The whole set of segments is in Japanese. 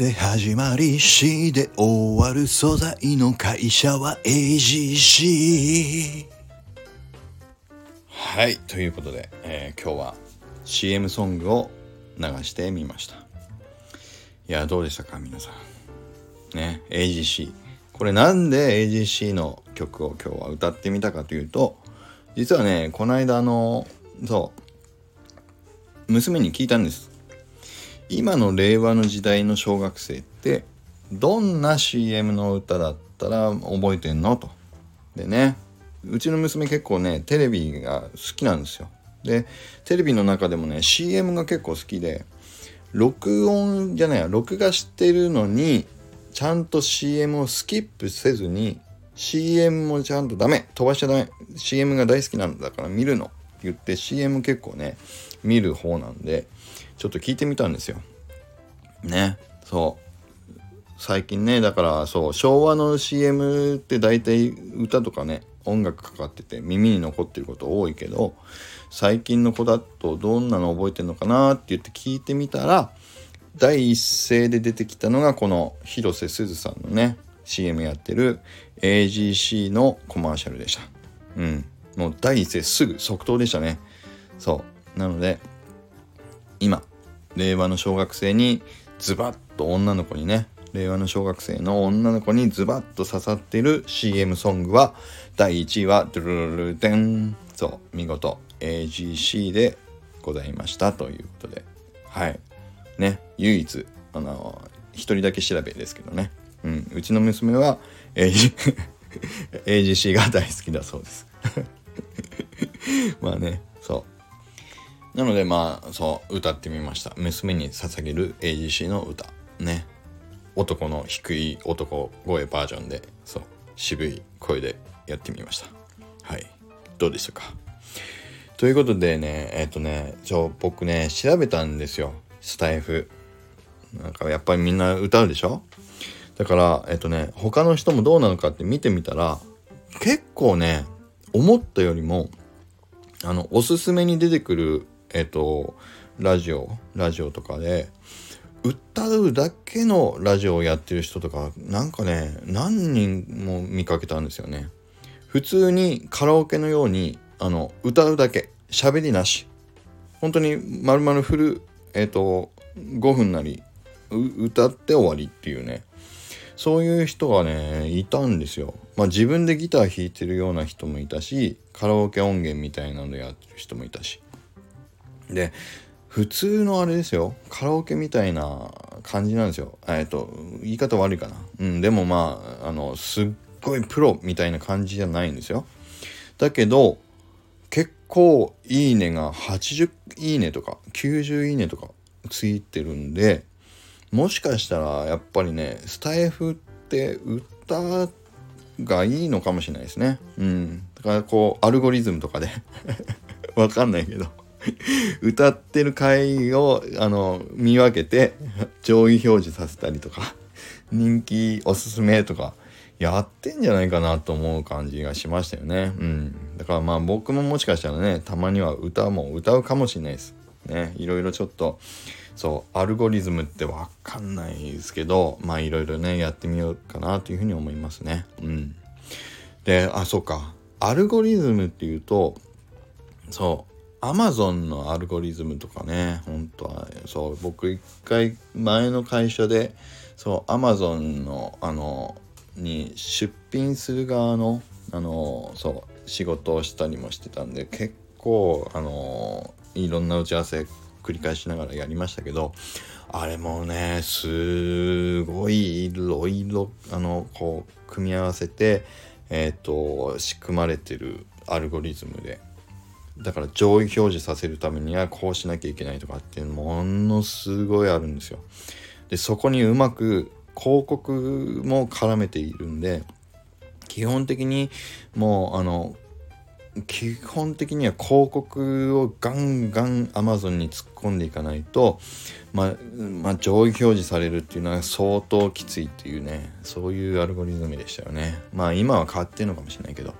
で始まり C で終わる素材の会社は AGC はいということで、えー今日は CM ソングを流してみました。いやどうでしたか皆さん。ね AGC これなんで AGC の曲を今日は歌ってみたかというと実はねこの間あのそう娘に聞いたんです。今の令和の時代の小学生ってどんな CM の歌だったら覚えてんの？と。でねうちの娘結構ねテレビが好きなんですよ。でテレビの中でもね CM が結構好きで録音じゃないや録画してるのにちゃんと CM をスキップせずに CM もちゃんとダメ飛ばしちゃダメ CM が大好きなんだから見るのって言って CM 結構ね見る方なんでちょっと聞いてみたんですよ。ねそう。最近ねだからそう昭和の CM って大体歌とかね音楽かかってて耳に残ってること多いけど最近の子だとどんなの覚えてんのかなって言って聞いてみたら第一声で出てきたのがこの広瀬すずさんのね CM やってる AGC のコマーシャルでした。うん。もう第一声すぐ即答でしたね。そう。なので今令和の小学生にズバッと女の子にね令和の小学生の女の子にズバッと刺さってる CM ソングは第1位はドゥルルルデンそう見事 AGC でございましたということではいね唯一あの一人だけ調べですけどね、うん、うちの娘は AG AGC が大好きだそうですまあねなのでまあそう歌ってみました。娘に捧げる AGC の歌。ね。男の低い男声バージョンでそう渋い声でやってみました。はい。どうでしたか？ということでねえっ、とねちょ僕ね調べたんですよ。スタイフ。なんかやっぱりみんな歌うでしょ？だからえっ、とね他の人もどうなのかって見てみたら結構ね思ったよりもあのおすすめに出てくるえっ、とラジオラジオとかで歌うだけのラジオをやってる人とかなんかね何人も見かけたんですよね。普通にカラオケのようにあの歌うだけ喋りなし。本当に丸々フルえっ、と5分なり歌って終わりっていうね。そういう人がねいたんですよ。まあ自分でギター弾いてるような人もいたしカラオケ音源みたいなのやってる人もいたし。で普通のあれですよ。カラオケみたいな感じなんですよ。えっと言い方悪いかな。うんでもまああのすっごいプロみたいな感じじゃないんですよ。だけど結構いいねが80いいねとか90いいねとかついてるんでもしかしたらやっぱりねスタイフって歌がいいのかもしれないですね。うん。だからこうアルゴリズムとかで わかんないけど。歌ってる回をあの見分けて上位表示させたりとか人気おすすめとかやってんじゃないかなと思う感じがしましたよね。うん。だからまあ僕ももしかしたらね、たまには歌も歌うかもしれないです。ね。いろいろちょっと、そう、アルゴリズムってわかんないですけど、まあいろいろね、やってみようかなというふうに思いますね。うん。で、あ、そうか。アルゴリズムっていうと、そう、アマゾンのアルゴリズムとかね、本当は、そう、僕一回前の会社で、そう、アマゾンの、あの、に出品する側のあのそう仕事をしたりもしてたんで結構あのいろんな打ち合わせ繰り返しながらやりましたけどあれもねすごいいろいろあのこう組み合わせてえっ、と仕組まれてるアルゴリズムで。だから上位表示させるためにはこうしなきゃいけないとかっていうものすごいあるんですよ。でそこにうまく広告も絡めているんで基本的にもうあの基本的には広告をガンガン Amazon に突っ込んでいかないと、ま、まあ、上位表示されるっていうのは相当きついっていうねそういうアルゴリズムでしたよねまあ今は変わってるのかもしれないけど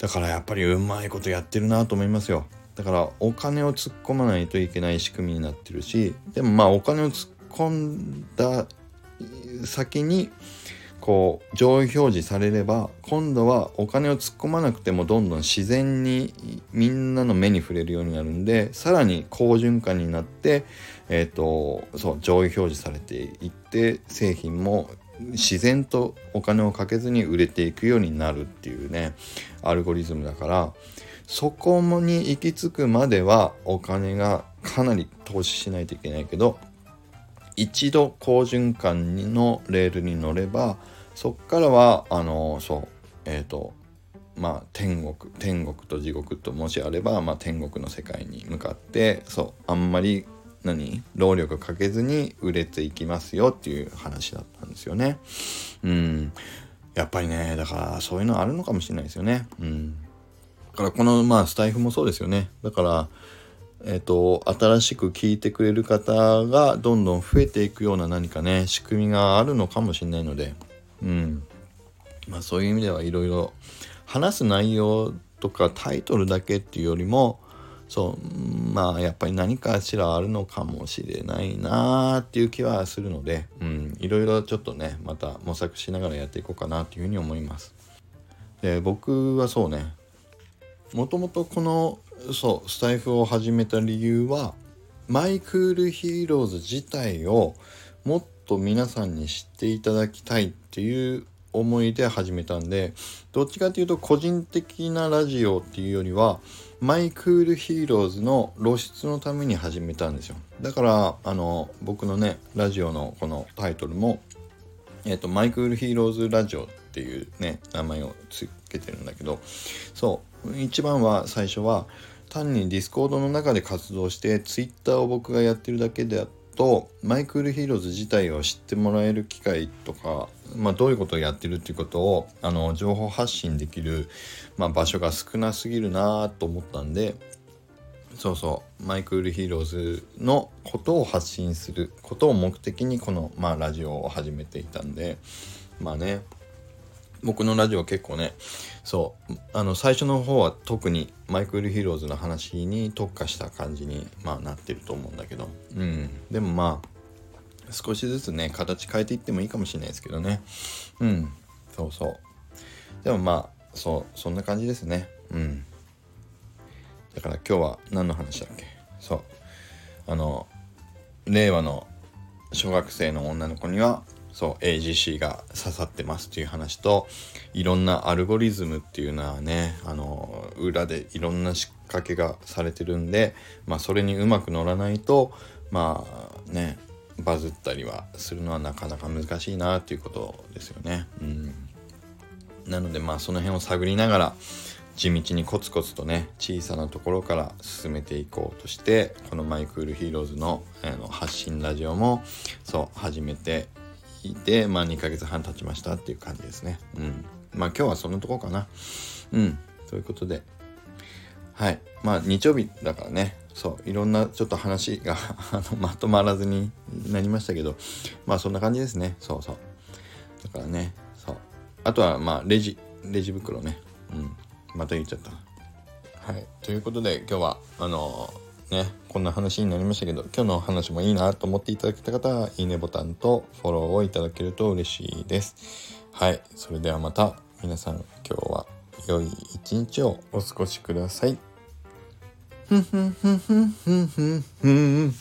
だからやっぱりうまいことやってるなと思いますよ。だからお金を突っ込まないといけない仕組みになってるしでもまあお金を突っ込んだ先にこう上位表示されれば今度はお金を突っ込まなくてもどんどん自然にみんなの目に触れるようになるんでさらに好循環になってえ、ー、とそう上位表示されていって製品も自然とお金をかけずに売れていくようになるっていうねアルゴリズムだからそこに行き着くまではお金がかなり投資しないといけないけど一度好循環のレールに乗ればそっからはあのそうえっ、ー、とまあ天国天国と地獄ともしあれば、まあ、天国の世界に向かってそうあんまり何？労力かけずに売れていきますよっていう話だったんですよね。うんやっぱりねだからそういうのあるのかもしれないですよね。うんだからこのまあスタイフもそうですよね。だからえっ、ー、と新しく聞いてくれる方がどんどん増えていくような何かね仕組みがあるのかもしれないのでうんまあそういう意味ではいろいろ話す内容とかタイトルだけっていうよりもそうまあやっぱり何かしらあるのかもしれないなーっていう気はするので、うん、いろいろちょっとねまた模索しながらやっていこうかなっていうふうに思います。で僕はそうねもともとこのそうスタエフを始めた理由はマイクールヒーローズ自体をもっと皆さんに知っていただきたいっていう思いで始めたんでどっちかっていうと個人的なラジオっていうよりはマイクールヒーローズの露出のために始めたんですよ。だからあの僕のねラジオのこのタイトルもえっ、とマイクールヒーローズラジオっていうね名前をつけてるんだけどそう一番は最初は単にディスコードの中で活動してツイッターを僕がやってるだけであってとマイクールヒーローズ自体を知ってもらえる機会とか、まあ、どういうことをやってるっていうことをあの情報発信できる、まあ、場所が少なすぎるなと思ったんでそうそうマイクールヒーローズのことを発信することを目的にこの、まあ、ラジオを始めていたんでまあね。僕のラジオ結構ねそうあの最初の方は特にマイクールヒーローズの話に特化した感じに、まあ、なってると思うんだけど。うん。でもまあ少しずつね形変えていってもいいかもしれないですけどね。うん。そうそう。でもまあそうそんな感じですね。うん。だから今日は何の話だっけ？そう。あの令和の小学生の女の子にはそう AGC が刺さってますっていう話といろんなアルゴリズムっていうのはねあの裏でいろんな仕掛けがされてるんでまあそれにうまく乗らないとまあねバズったりはするのはなかなか難しいなっていうことですよね。うん、なのでまあその辺を探りながら地道にコツコツとね小さなところから進めていこうとしてこのマイクールヒーローズのあの発信ラジオもそう始めていて、まあ2ヶ月半経ちましたっていう感じですね。うん。まあ今日はそんなとこかな。うん。ということで、はい。まあ日曜日だからね、そう、いろんなちょっと話が あのまとまらずになりましたけど、まあそんな感じですね。そうそう。だからね、そう。あとはまあレジ、レジ袋ね。うん。また言っちゃった。はい。ということで今日は、あのーね、こんな話になりましたけど、今日の話もいいなと思っていただけた方は、いいねボタンとフォローをいただけると嬉しいです。はい、それではまた皆さん今日は良い一日をお過ごしください。ふんふんふんふん。